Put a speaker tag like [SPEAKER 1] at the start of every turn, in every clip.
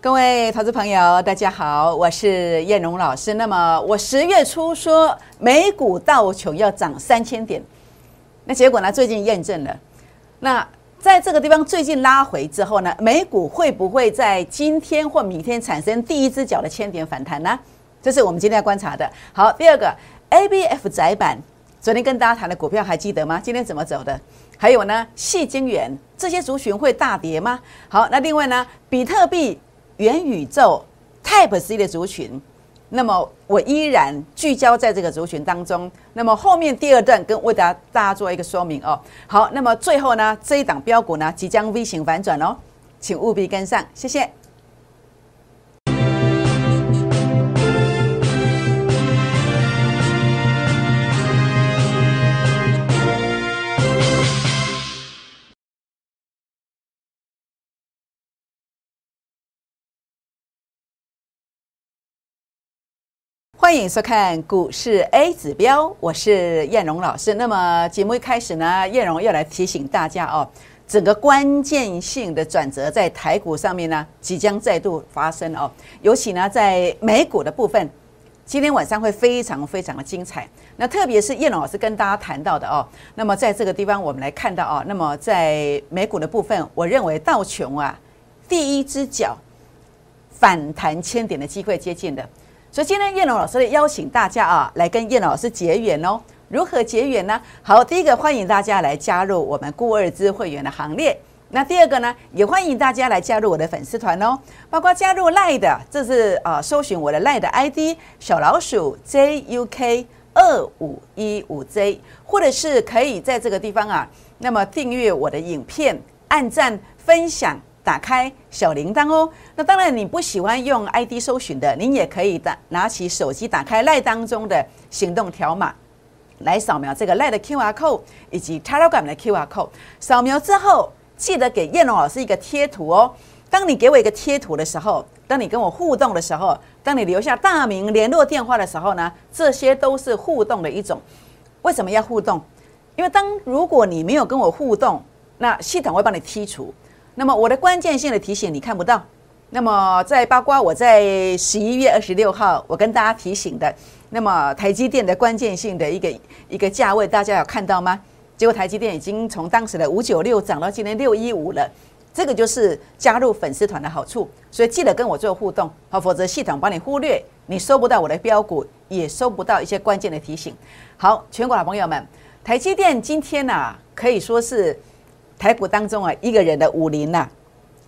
[SPEAKER 1] 各位投资朋友，大家好，我是燕荣老师。那么我十月初说美股道琼要涨三千点，那结果呢？最近验证了。那在这个地方最近拉回之后呢，美股会不会在今天或明天产生第一只脚的千点反弹呢？这是我们今天要观察的。好，第二个 A B F 窄板，昨天跟大家谈的股票还记得吗？今天怎么走的？还有呢，细晶圆这些族群会大跌吗？好，那另外呢，比特币。元宇宙 Type C 的族群，那么我依然聚焦在这个族群当中。那么后面第二段跟为大家大家做一个说明哦。好，那么最后呢，这一档标股呢即将 V 型反转哦，请务必跟上，谢谢。欢迎收看股市 A 指标，我是燕荣老师。那么节目一开始呢，燕荣要来提醒大家哦，整个关键性的转折在台股上面呢，即将再度发生哦。尤其呢，在美股的部分，今天晚上会非常非常的精彩。那特别是燕荣老师跟大家谈到的哦，那么在这个地方我们来看到哦，那么在美股的部分，我认为道琼啊，第一只脚反弹千点的机会接近的。所以今天燕龙老师邀请大家啊，来跟燕老师结缘哦。如何结缘呢？好，第一个欢迎大家来加入我们顾二之会员的行列。那第二个呢，也欢迎大家来加入我的粉丝团哦。包括加入赖的，这是啊，搜寻我的赖的 ID 小老鼠 JUK 二五一五 J，或者是可以在这个地方啊，那么订阅我的影片，按赞分享。打开小铃铛哦。那当然，你不喜欢用 ID 搜寻的，您也可以的拿起手机，打开赖当中的行动条码，来扫描这个赖的 QR code 以及 Telegram 的 QR code。扫描之后，记得给燕龙老师一个贴图哦。当你给我一个贴图的时候，当你跟我互动的时候，当你留下大名、联络电话的时候呢，这些都是互动的一种。为什么要互动？因为当如果你没有跟我互动，那系统会帮你剔除。那么我的关键性的提醒你看不到，那么在包括我在十一月二十六号我跟大家提醒的，那么台积电的关键性的一个一个价位，大家有看到吗？结果台积电已经从当时的五九六涨到今天六一五了，这个就是加入粉丝团的好处，所以记得跟我做互动，好，否则系统帮你忽略，你收不到我的标股，也收不到一些关键的提醒。好，全国好朋友们，台积电今天呢可以说是。台股当中啊，一个人的五零呐，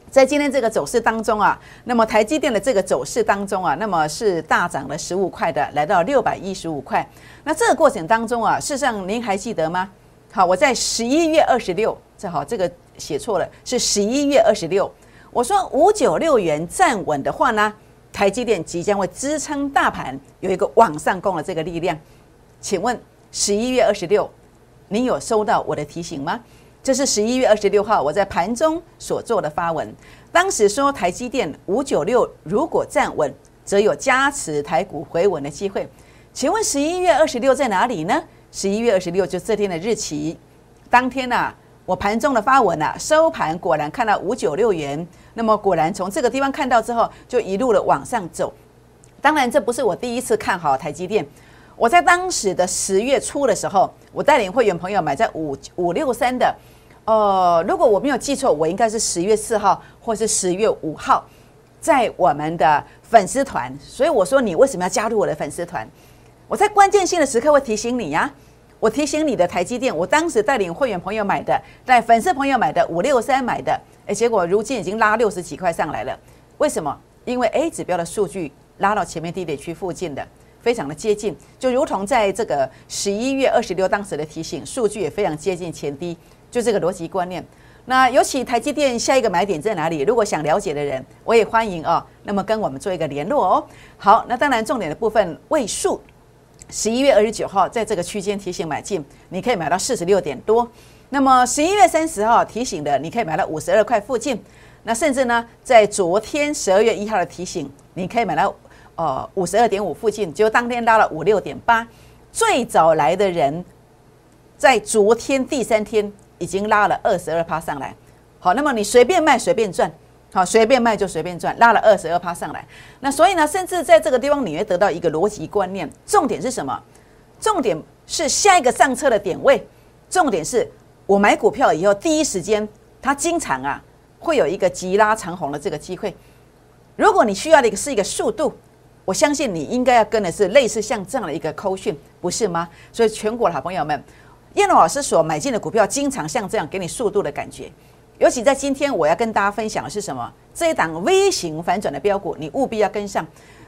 [SPEAKER 1] 在今天这个走势当中啊，那么台积电的这个走势当中啊，那么是大涨了十五块的，来到六百一十五块。那这个过程当中啊，事实上您还记得吗？好，我在十一月二十六，正好这个写错了，是十一月二十六。我说五九六元站稳的话呢，台积电即将会支撑大盘有一个往上攻的这个力量。请问十一月二十六，您有收到我的提醒吗？这是十一月二十六号我在盘中所做的发文，当时说台积电五九六如果站稳，则有加持台股回稳的机会。请问十一月二十六在哪里呢？十一月二十六就这天的日期，当天呐，我盘中的发文啊，收盘果然看到五九六元，那么果然从这个地方看到之后，就一路的往上走。当然，这不是我第一次看好台积电。我在当时的十月初的时候，我带领会员朋友买在五五六三的，呃，如果我没有记错，我应该是十月四号或是十月五号，在我们的粉丝团。所以我说，你为什么要加入我的粉丝团？我在关键性的时刻会提醒你呀。我提醒你的台积电，我当时带领会员朋友买的，在粉丝朋友买的五六三买的，哎，结果如今已经拉六十几块上来了。为什么？因为 A 指标的数据拉到前面低点区附近的。非常的接近，就如同在这个十一月二十六当时的提醒，数据也非常接近前低，就这个逻辑观念。那尤其台积电下一个买点在哪里？如果想了解的人，我也欢迎哦。那么跟我们做一个联络哦。好，那当然重点的部分位数，十一月二十九号在这个区间提醒买进，你可以买到四十六点多。那么十一月三十号提醒的，你可以买到五十二块附近。那甚至呢，在昨天十二月一号的提醒，你可以买到。呃，五十二点五附近，就当天拉了五六点八。最早来的人，在昨天第三天已经拉了二十二趴上来。好，那么你随便卖随便赚，好，随便卖就随便赚，拉了二十二趴上来。那所以呢，甚至在这个地方你会得到一个逻辑观念，重点是什么？重点是下一个上车的点位，重点是我买股票以后第一时间，它经常啊会有一个急拉长红的这个机会。如果你需要的一个是一个速度，我相信你应该要跟的是类似像这样的一个扣讯，不是吗？所以全国的好朋友们，燕龙老师所买进的股票，经常像这样给你速度的感觉。尤其在今天，我要跟大家分享的是什么？这一档微型反转的标股，你务必要跟上。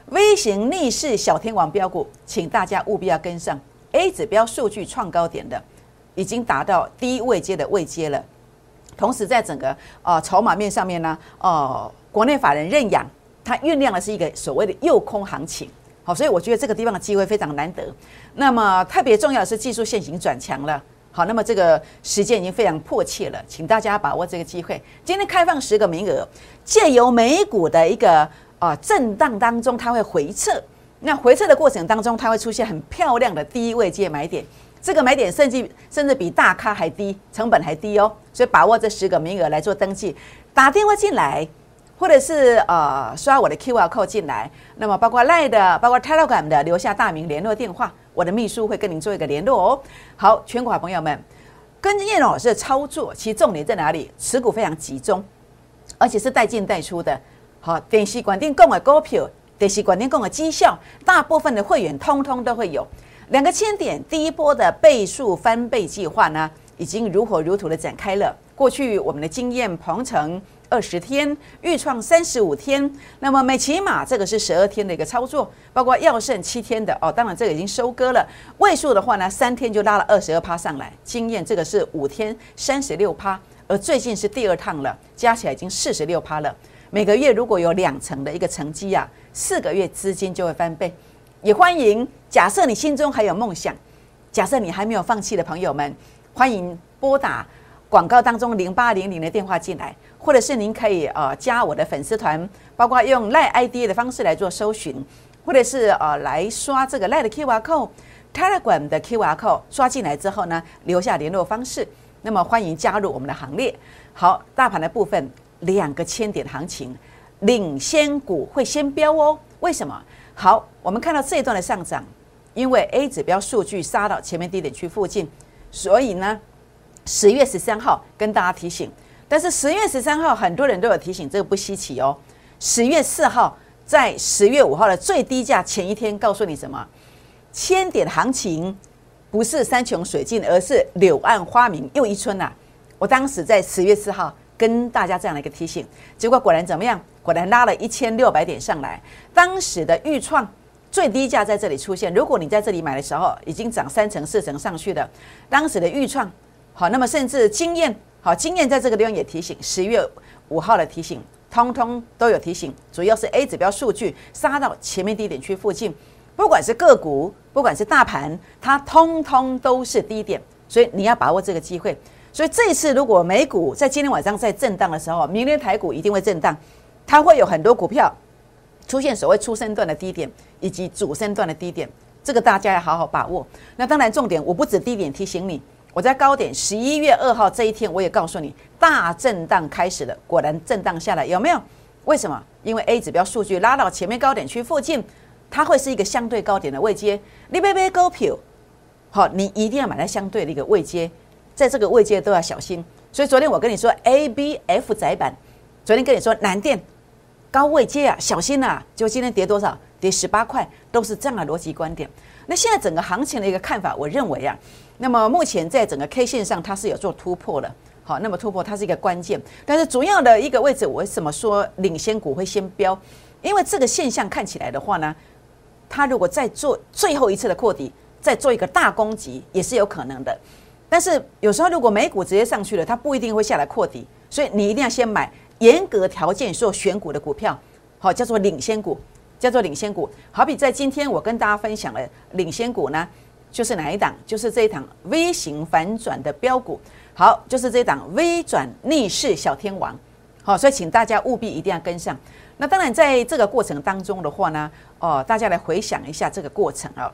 [SPEAKER 1] 微型逆势小天王标股，请大家务必要跟上。A 指标数据创高点的，已经达到低位阶的位阶了。同时，在整个呃筹码面上面呢，哦，国内法人认养，它酝酿的是一个所谓的诱空行情。好，所以我觉得这个地方的机会非常难得。那么特别重要的是技术线型转强了。好，那么这个时间已经非常迫切了，请大家把握这个机会。今天开放十个名额，借由美股的一个啊震荡当中，它会回撤。那回撤的过程当中，它会出现很漂亮的低位接买点。这个买点甚至甚至比大咖还低，成本还低哦。所以把握这十个名额来做登记，打电话进来，或者是呃刷我的 Q R code 进来。那么包括 Line 的，包括 Telegram 的，留下大名、联络电话。我的秘书会跟您做一个联络哦。好，全国朋友们，跟着叶老师的操作，其重点在哪里？持股非常集中，而且是带进带出的。好，电视管电供的股票，电视管电供的绩效，大部分的会员通通都会有两个千点。第一波的倍数翻倍计划呢，已经如火如荼的展开了。过去我们的经验，鹏程。二十天预创三十五天，那么美骑马这个是十二天的一个操作，包括药剩七天的哦，当然这个已经收割了。位数的话呢，三天就拉了二十二趴上来。经验这个是五天三十六趴，而最近是第二趟了，加起来已经四十六趴了。每个月如果有两成的一个成绩啊，四个月资金就会翻倍。也欢迎，假设你心中还有梦想，假设你还没有放弃的朋友们，欢迎拨打广告当中零八零零的电话进来。或者是您可以呃加我的粉丝团，包括用赖 ID 的方式来做搜寻，或者是呃来刷这个赖的 QR code，Telegram 的 QR code 刷进来之后呢，留下联络方式，那么欢迎加入我们的行列。好，大盘的部分两个千点行情，领先股会先飙哦。为什么？好，我们看到这一段的上涨，因为 A 指标数据杀到前面低点区附近，所以呢，十月十三号跟大家提醒。但是十月十三号，很多人都有提醒，这个不稀奇哦。十月四号，在十月五号的最低价前一天，告诉你什么？千点行情不是山穷水尽，而是柳暗花明又一村呐。我当时在十月四号跟大家这样的一个提醒，结果果然怎么样？果然拉了一千六百点上来。当时的预创最低价在这里出现，如果你在这里买的时候，已经涨三成四成上去的。当时的预创好，那么甚至经验。好，经验在这个地方也提醒，十月五号的提醒，通通都有提醒。主要是 A 指标数据杀到前面低点区附近，不管是个股，不管是大盘，它通通都是低点，所以你要把握这个机会。所以这一次如果美股在今天晚上在震荡的时候，明天台股一定会震荡，它会有很多股票出现所谓初生段的低点以及主升段的低点，这个大家要好好把握。那当然重点，我不止低点提醒你。我在高点十一月二号这一天，我也告诉你，大震荡开始了。果然震荡下来，有没有？为什么？因为 A 指标数据拉到前面高点区附近，它会是一个相对高点的位阶。你别别高票，好，你一定要买在相对的一个位阶，在这个位阶都要小心。所以昨天我跟你说 A、B、F 窄板，昨天跟你说南电高位接啊，小心呐！就今天跌多少？跌十八块，都是这样的逻辑观点。那现在整个行情的一个看法，我认为啊。那么目前在整个 K 线上，它是有做突破的。好，那么突破它是一个关键，但是主要的一个位置，我为什么说领先股会先飙？因为这个现象看起来的话呢，它如果再做最后一次的扩底，再做一个大攻击，也是有可能的。但是有时候如果美股直接上去了，它不一定会下来扩底，所以你一定要先买严格条件做选股的股票，好，叫做领先股，叫做领先股。好比在今天我跟大家分享了领先股呢。就是哪一档？就是这一档微型反转的标股。好，就是这一档微转逆势小天王。好，所以请大家务必一定要跟上。那当然，在这个过程当中的话呢，哦，大家来回想一下这个过程啊。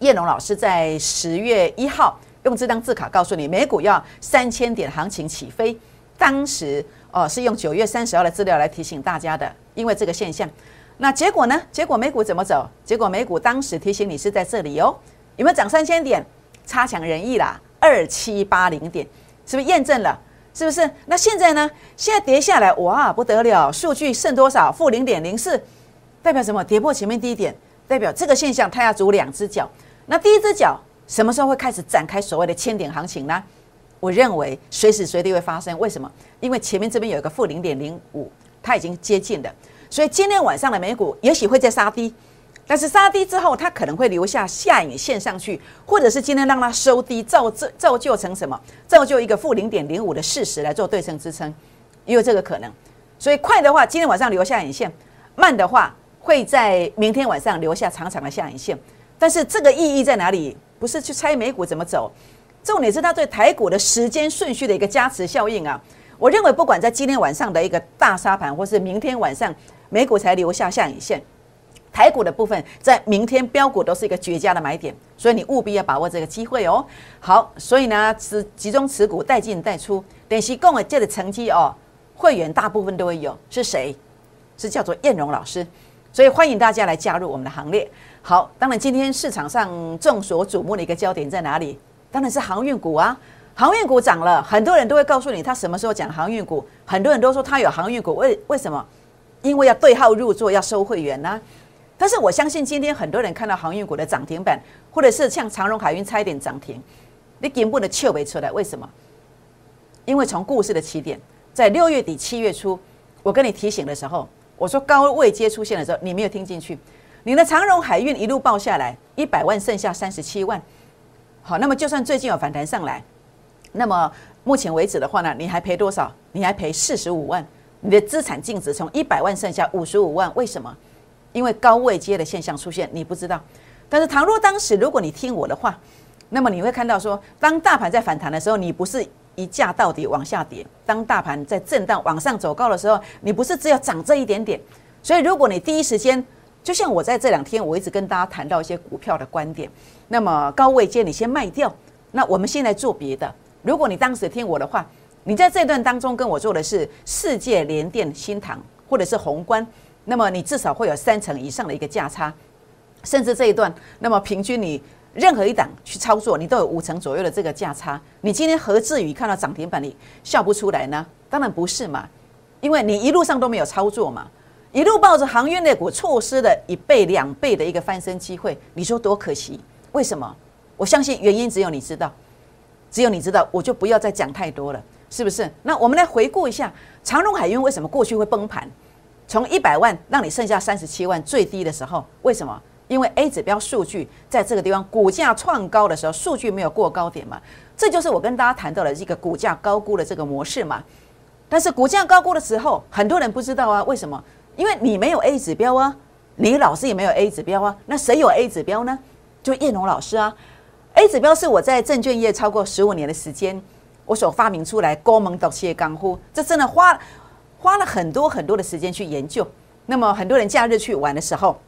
[SPEAKER 1] 叶龙老师在十月一号用这张字卡告诉你，美股要三千点行情起飞。当时哦，是用九月三十号的资料来提醒大家的，因为这个现象。那结果呢？结果美股怎么走？结果美股当时提醒你是在这里哦，有没有涨三千点？差强人意啦，二七八零点，是不是验证了？是不是？那现在呢？现在跌下来，哇，不得了！数据剩多少？负零点零四，代表什么？跌破前面低点，代表这个现象它要足两只脚。那第一只脚什么时候会开始展开所谓的千点行情呢？我认为随时随地会发生。为什么？因为前面这边有一个负零点零五，它已经接近了。所以今天晚上的美股也许会再杀低，但是杀低之后，它可能会留下下影线上去，或者是今天让它收低，造造造就成什么？造就一个负零点零五的事实来做对称支撑，也有这个可能。所以快的话，今天晚上留下影线；慢的话，会在明天晚上留下长长的下影线。但是这个意义在哪里？不是去猜美股怎么走，重点是它对台股的时间顺序的一个加持效应啊！我认为不管在今天晚上的一个大沙盘，或是明天晚上。美股才留下下影线，台股的部分在明天标股都是一个绝佳的买点，所以你务必要把握这个机会哦。好，所以呢，持集中持股，带进带出，等息共的这的成绩哦，会员大部分都会有。是谁？是叫做燕荣老师，所以欢迎大家来加入我们的行列。好，当然今天市场上众所瞩目的一个焦点在哪里？当然是航运股啊，航运股涨了，很多人都会告诉你他什么时候讲航运股，很多人都说他有航运股，为为什么？因为要对号入座，要收会员呐。但是我相信今天很多人看到航运股的涨停板，或者是像长荣海运差一点涨停，你根本的笑不出来。为什么？因为从故事的起点，在六月底七月初，我跟你提醒的时候，我说高位接出现的时候，你没有听进去。你的长荣海运一路报下来，一百万剩下三十七万。好，那么就算最近有反弹上来，那么目前为止的话呢，你还赔多少？你还赔四十五万。你的资产净值从一百万剩下五十五万，为什么？因为高位接的现象出现，你不知道。但是倘若当时如果你听我的话，那么你会看到说，当大盘在反弹的时候，你不是一价到底往下跌；当大盘在震荡往上走高的时候，你不是只有涨这一点点。所以如果你第一时间，就像我在这两天，我一直跟大家谈到一些股票的观点，那么高位接你先卖掉，那我们先来做别的。如果你当时听我的话。你在这段当中跟我做的是世界联电、新塘或者是宏观，那么你至少会有三成以上的一个价差，甚至这一段，那么平均你任何一档去操作，你都有五成左右的这个价差。你今天何至于看到涨停板你笑不出来呢？当然不是嘛，因为你一路上都没有操作嘛，一路抱着航运类股，错失了一倍、两倍的一个翻身机会，你说多可惜？为什么？我相信原因只有你知道，只有你知道，我就不要再讲太多了。是不是？那我们来回顾一下长荣海运为什么过去会崩盘？从一百万让你剩下三十七万最低的时候，为什么？因为 A 指标数据在这个地方股价创高的时候，数据没有过高点嘛？这就是我跟大家谈到的这个股价高估的这个模式嘛。但是股价高估的时候，很多人不知道啊，为什么？因为你没有 A 指标啊，你老师也没有 A 指标啊，那谁有 A 指标呢？就叶龙老师啊。A 指标是我在证券业超过十五年的时间。我所发明出来高门导切钢呼，这真的花花了很多很多的时间去研究。那么很多人假日去玩的时候，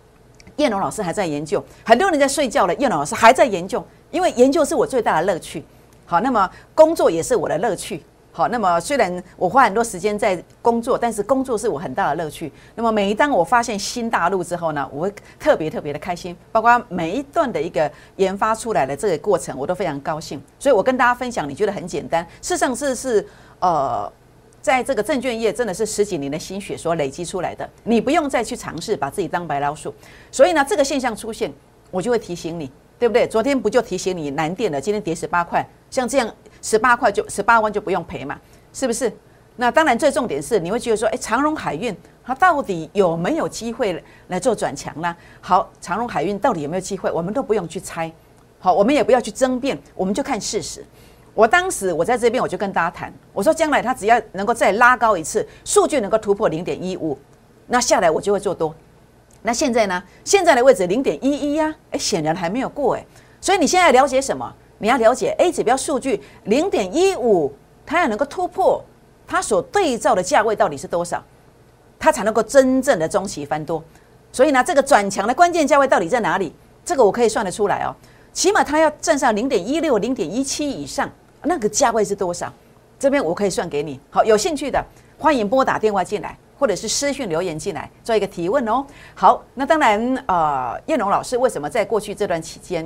[SPEAKER 1] 叶龙老师还在研究；很多人在睡觉了，叶龙老师还在研究。因为研究是我最大的乐趣。好，那么工作也是我的乐趣。好，那么虽然我花很多时间在工作，但是工作是我很大的乐趣。那么每一当我发现新大陆之后呢，我会特别特别的开心。包括每一段的一个研发出来的这个过程，我都非常高兴。所以我跟大家分享，你觉得很简单，事实上是是呃，在这个证券业真的是十几年的心血所累积出来的。你不用再去尝试把自己当白老鼠。所以呢，这个现象出现，我就会提醒你，对不对？昨天不就提醒你难电了？今天跌十八块，像这样。十八块就十八万就不用赔嘛，是不是？那当然，最重点是你会觉得说，哎，长荣海运它到底有没有机会来做转强呢？好，长荣海运到底有没有机会？我们都不用去猜，好，我们也不要去争辩，我们就看事实。我当时我在这边我就跟大家谈，我说将来它只要能够再拉高一次，数据能够突破零点一五，那下来我就会做多。那现在呢？现在的位置零点一一呀，哎，显然还没有过哎，所以你现在了解什么？你要了解 A 指标数据零点一五，它要能够突破它所对照的价位到底是多少，它才能够真正的中期翻多。所以呢，这个转强的关键价位到底在哪里？这个我可以算得出来哦。起码它要站上零点一六、零点一七以上，那个价位是多少？这边我可以算给你。好，有兴趣的欢迎拨打电话进来，或者是私讯留言进来做一个提问哦。好，那当然，呃，叶龙老师为什么在过去这段期间，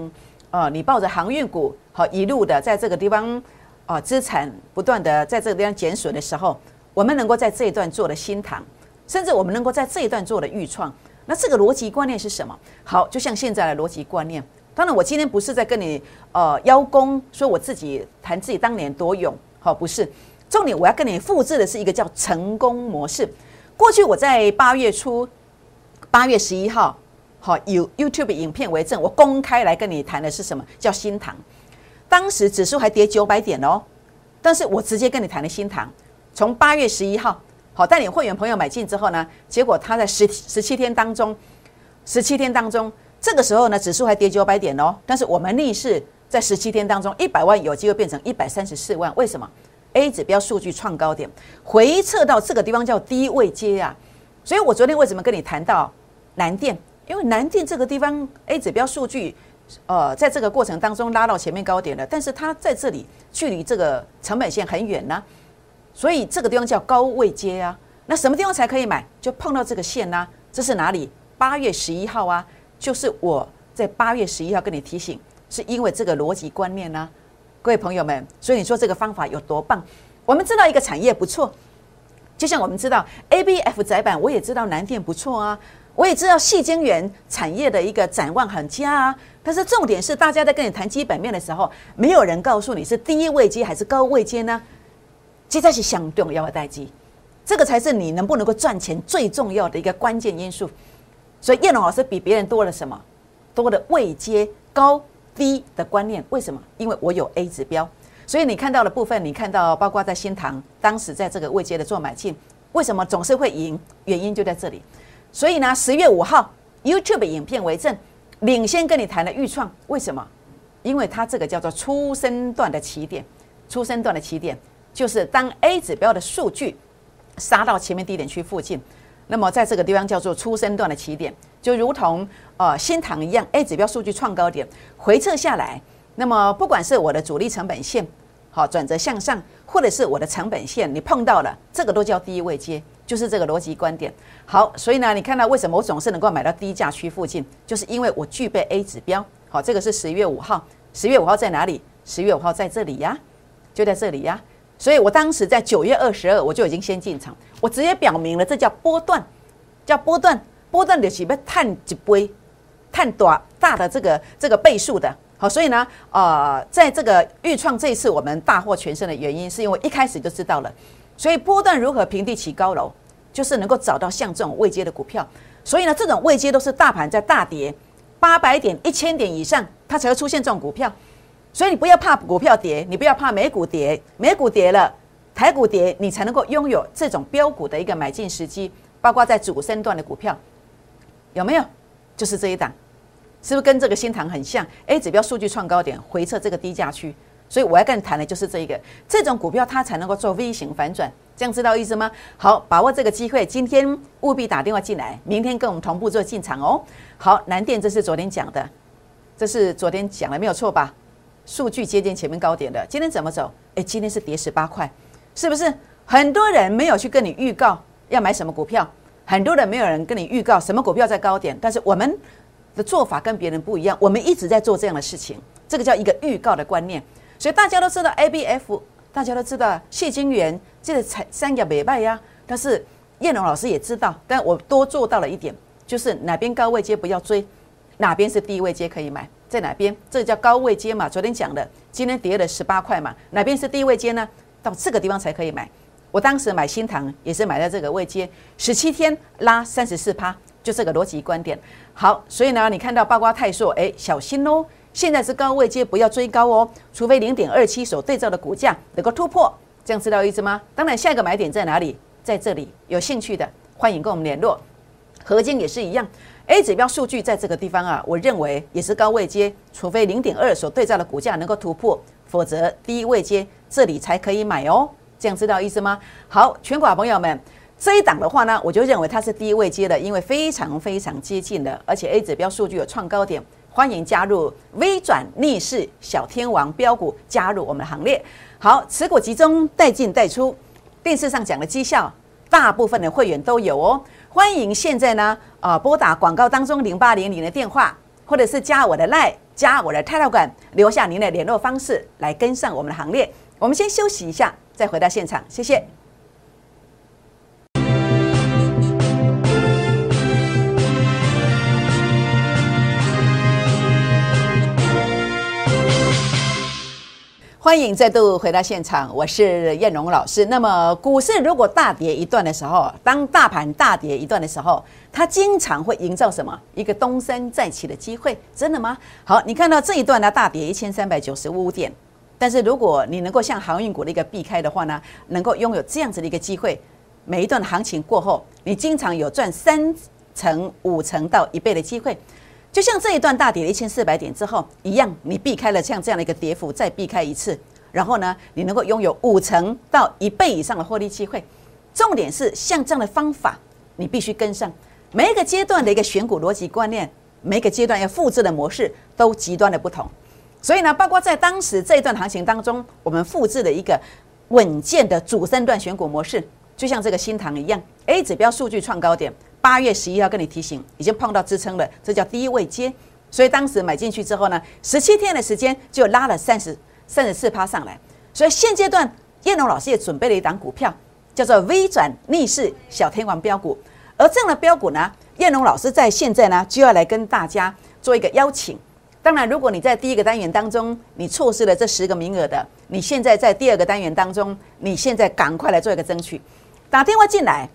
[SPEAKER 1] 呃，你抱着航运股好一路的在这个地方啊，资产不断的在这个地方减损的时候，我们能够在这一段做的新塘，甚至我们能够在这一段做的预创，那这个逻辑观念是什么？好，就像现在的逻辑观念。当然，我今天不是在跟你呃邀功，说我自己谈自己当年多勇，好，不是。重点我要跟你复制的是一个叫成功模式。过去我在八月初，八月十一号，好有 YouTube 影片为证，我公开来跟你谈的是什么叫新塘。当时指数还跌九百点哦，但是我直接跟你谈的新塘，从八月十一号，好带领会员朋友买进之后呢，结果他在十十七天当中，十七天当中，这个时候呢指数还跌九百点哦，但是我们逆势在十七天当中，一百万有机会变成一百三十四万，为什么？A 指标数据创高点，回撤到这个地方叫低位接啊，所以我昨天为什么跟你谈到南电？因为南电这个地方 A 指标数据，呃，在这个过程当中拉到前面高点了，但是它在这里距离这个成本线很远呢，所以这个地方叫高位接啊。那什么地方才可以买？就碰到这个线呢？这是哪里？八月十一号啊，就是我在八月十一号跟你提醒，是因为这个逻辑观念呢。各位朋友们，所以你说这个方法有多棒？我们知道一个产业不错，就像我们知道 A B F 窄板，我也知道南电不错啊，我也知道细晶圆产业的一个展望很佳啊。但是重点是，大家在跟你谈基本面的时候，没有人告诉你是低位接还是高位接呢？接在是相重要的待机，这个才是你能不能够赚钱最重要的一个关键因素。所以叶龙老师比别人多了什么？多的位接高。低的观念，为什么？因为我有 A 指标，所以你看到的部分，你看到包括在新塘，当时在这个位阶的做买进，为什么总是会赢？原因就在这里。所以呢，十月五号 YouTube 影片为证，领先跟你谈了预创，为什么？因为它这个叫做初生段的起点，初生段的起点就是当 A 指标的数据杀到前面低点区附近。那么在这个地方叫做初生段的起点，就如同呃新塘一样，A 指标数据创高点回撤下来，那么不管是我的主力成本线好转折向上，或者是我的成本线你碰到了，这个都叫低位接，就是这个逻辑观点。好，所以呢，你看到为什么我总是能够买到低价区附近，就是因为我具备 A 指标。好，这个是十月五号，十月五号在哪里？十月五号在这里呀，就在这里呀。所以我当时在九月二十二，我就已经先进场，我直接表明了，这叫波段，叫波段，波段的是要探几倍、探多大的这个这个倍数的。好，所以呢，呃，在这个预创这一次我们大获全胜的原因，是因为一开始就知道了，所以波段如何平地起高楼，就是能够找到像这种未接的股票。所以呢，这种未接都是大盘在大跌八百点、一千点以上，它才会出现这种股票。所以你不要怕股票跌，你不要怕美股跌，美股跌了，台股跌，你才能够拥有这种标股的一个买进时机，包括在主升段的股票，有没有？就是这一档，是不是跟这个新塘很像？A 指标数据创高点，回撤这个低价区，所以我要跟你谈的就是这一个，这种股票它才能够做 V 型反转，这样知道意思吗？好，把握这个机会，今天务必打电话进来，明天跟我们同步做进场哦。好，南电这是昨天讲的，这是昨天讲的，没有错吧？数据接近前面高点的，今天怎么走？哎，今天是跌十八块，是不是？很多人没有去跟你预告要买什么股票，很多人没有人跟你预告什么股票在高点，但是我们的做法跟别人不一样，我们一直在做这样的事情，这个叫一个预告的观念。所以大家都知道 A B F，大家都知道谢金元这个才三角美败呀，但是叶龙老师也知道，但我多做到了一点，就是哪边高位接不要追，哪边是低位接可以买。在哪边？这叫高位接嘛？昨天讲的，今天跌了十八块嘛？哪边是低位接呢？到这个地方才可以买。我当时买新塘也是买在这个位接，十七天拉三十四趴，就这个逻辑观点。好，所以呢，你看到八卦泰硕，哎，小心哦！现在是高位接，不要追高哦，除非零点二七所对照的股价能够突破，这样知道意思吗？当然，下一个买点在哪里？在这里，有兴趣的欢迎跟我们联络。合金也是一样。A 指标数据在这个地方啊，我认为也是高位接，除非零点二所对照的股价能够突破，否则低位接这里才可以买哦。这样知道意思吗？好，全国朋友们，这一档的话呢，我就认为它是低位接的，因为非常非常接近的，而且 A 指标数据有创高点，欢迎加入微转逆势小天王标股，加入我们的行列。好，持股集中，带进带出，电视上讲的绩效大部分的会员都有哦。欢迎现在呢，啊，拨打广告当中零八零零的电话，或者是加我的 line，加我的 telegram，留下您的联络方式来跟上我们的行列。我们先休息一下，再回到现场，谢谢。欢迎再度回到现场，我是燕荣老师。那么，股市如果大跌一段的时候，当大盘大跌一段的时候，它经常会营造什么？一个东山再起的机会，真的吗？好，你看到这一段呢，大跌一千三百九十五点，但是如果你能够像航运股的一个避开的话呢，能够拥有这样子的一个机会，每一段行情过后，你经常有赚三成、五成到一倍的机会。就像这一段大跌了一千四百点之后一样，你避开了像这样的一个跌幅，再避开一次，然后呢，你能够拥有五成到一倍以上的获利机会。重点是像这样的方法，你必须跟上每一个阶段的一个选股逻辑观念，每一个阶段要复制的模式都极端的不同。所以呢，包括在当时这一段行情当中，我们复制了一个稳健的主升段选股模式，就像这个新塘一样，A 指标数据创高点。八月十一号跟你提醒，已经碰到支撑了，这叫低位接。所以当时买进去之后呢，十七天的时间就拉了三十三十四趴上来。所以现阶段叶龙老师也准备了一档股票，叫做微转逆势小天王标股。而这样的标股呢，叶龙老师在现在呢就要来跟大家做一个邀请。当然，如果你在第一个单元当中你错失了这十个名额的，你现在在第二个单元当中，你现在赶快来做一个争取，打电话进来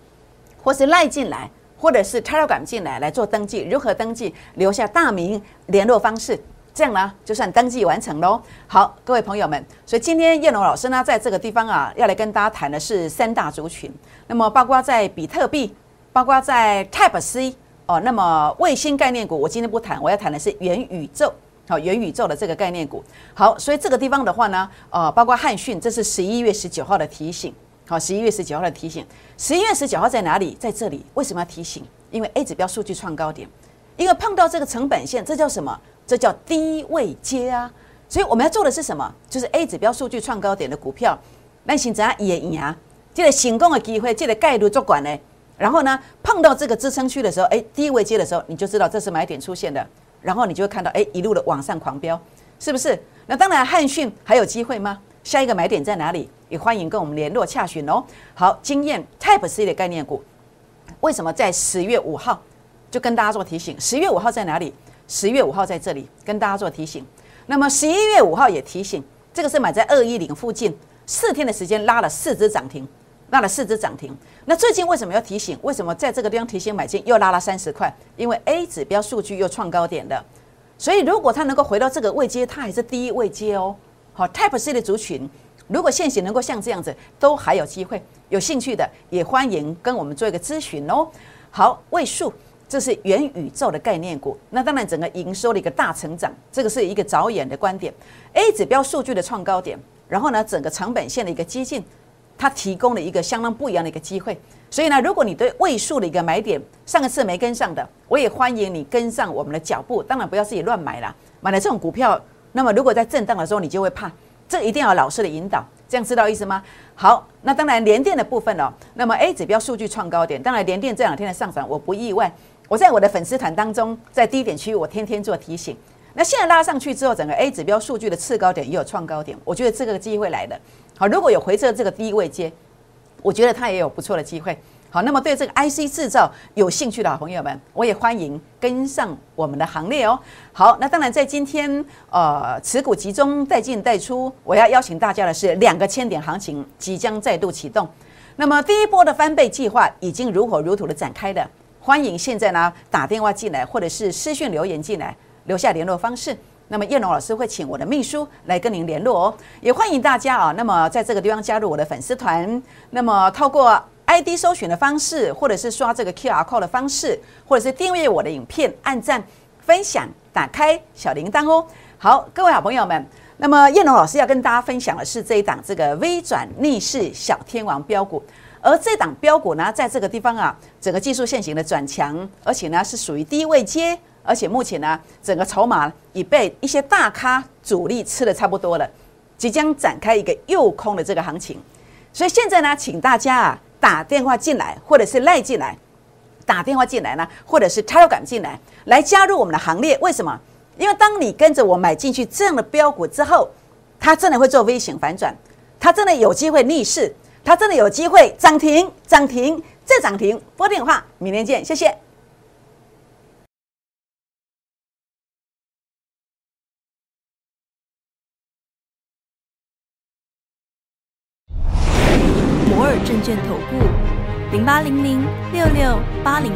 [SPEAKER 1] 或是赖进来。或者是 Telegram 进来来做登记，如何登记？留下大名、联络方式，这样呢就算登记完成喽。好，各位朋友们，所以今天叶龙老师呢在这个地方啊，要来跟大家谈的是三大族群。那么包括在比特币，包括在 Type C 哦，那么卫星概念股我今天不谈，我要谈的是元宇宙。好，元宇宙的这个概念股。好，所以这个地方的话呢，呃，包括汉讯，这是十一月十九号的提醒。好，十一月十九号的提醒。十一月十九号在哪里？在这里。为什么要提醒？因为 A 指标数据创高点，因为碰到这个成本线，这叫什么？这叫低位接啊。所以我们要做的是什么？就是 A 指标数据创高点的股票，那现在也赢啊。这个成功的机会，这个概率做管呢。然后呢，碰到这个支撑区的时候，哎，低位接的时候，你就知道这是买点出现的。然后你就会看到，哎，一路的往上狂飙，是不是？那当然，汉讯还有机会吗？下一个买点在哪里？也欢迎跟我们联络洽询哦。好，经验 Type C 的概念股，为什么在十月五号就跟大家做提醒？十月五号在哪里？十月五号在这里跟大家做提醒。那么十一月五号也提醒，这个是买在二一零附近，四天的时间拉了四只涨停，拉了四只涨停。那最近为什么要提醒？为什么在这个地方提醒买进又拉了三十块？因为 A 指标数据又创高点了，所以如果它能够回到这个位阶，它还是第一位阶哦。好，Type C 的族群，如果现行能够像这样子，都还有机会。有兴趣的也欢迎跟我们做一个咨询哦。好，位数，这是元宇宙的概念股。那当然，整个营收的一个大成长，这个是一个着眼的观点。A 指标数据的创高点，然后呢，整个成本线的一个激进，它提供了一个相当不一样的一个机会。所以呢，如果你对位数的一个买点上一次没跟上的，我也欢迎你跟上我们的脚步。当然，不要自己乱买了，买了这种股票。那么，如果在震荡的时候，你就会怕，这一定要老师的引导，这样知道意思吗？好，那当然连电的部分哦，那么 A 指标数据创高点，当然连电这两天的上涨我不意外。我在我的粉丝团当中，在低点区域我天天做提醒。那现在拉上去之后，整个 A 指标数据的次高点也有创高点，我觉得这个机会来了。好，如果有回撤这个低位接，我觉得它也有不错的机会。好，那么对这个 IC 制造有兴趣的好朋友们，我也欢迎跟上我们的行列哦。好，那当然在今天呃持股集中带进带出，我要邀请大家的是两个千点行情即将再度启动。那么第一波的翻倍计划已经如火如荼的展开的，欢迎现在呢打电话进来或者是私讯留言进来，留下联络方式。那么叶龙老师会请我的秘书来跟您联络哦，也欢迎大家啊，那么在这个地方加入我的粉丝团，那么透过。ID 搜寻的方式，或者是刷这个 QR code 的方式，或者是订阅我的影片、按赞、分享、打开小铃铛哦。好，各位好朋友们，那么叶龙老师要跟大家分享的是这一档这个微转逆势小天王标股，而这档标股呢，在这个地方啊，整个技术线型的转强，而且呢是属于低位接，而且目前呢，整个筹码已被一些大咖主力吃的差不多了，即将展开一个诱空的这个行情。所以现在呢，请大家啊，打电话进来，或者是赖进来，打电话进来呢，或者是他要敢进来，来加入我们的行列。为什么？因为当你跟着我买进去这样的标股之后，它真的会做微型反转，它真的有机会逆势，它真的有机会涨停、涨停再涨停。拨电话，明天见，谢谢。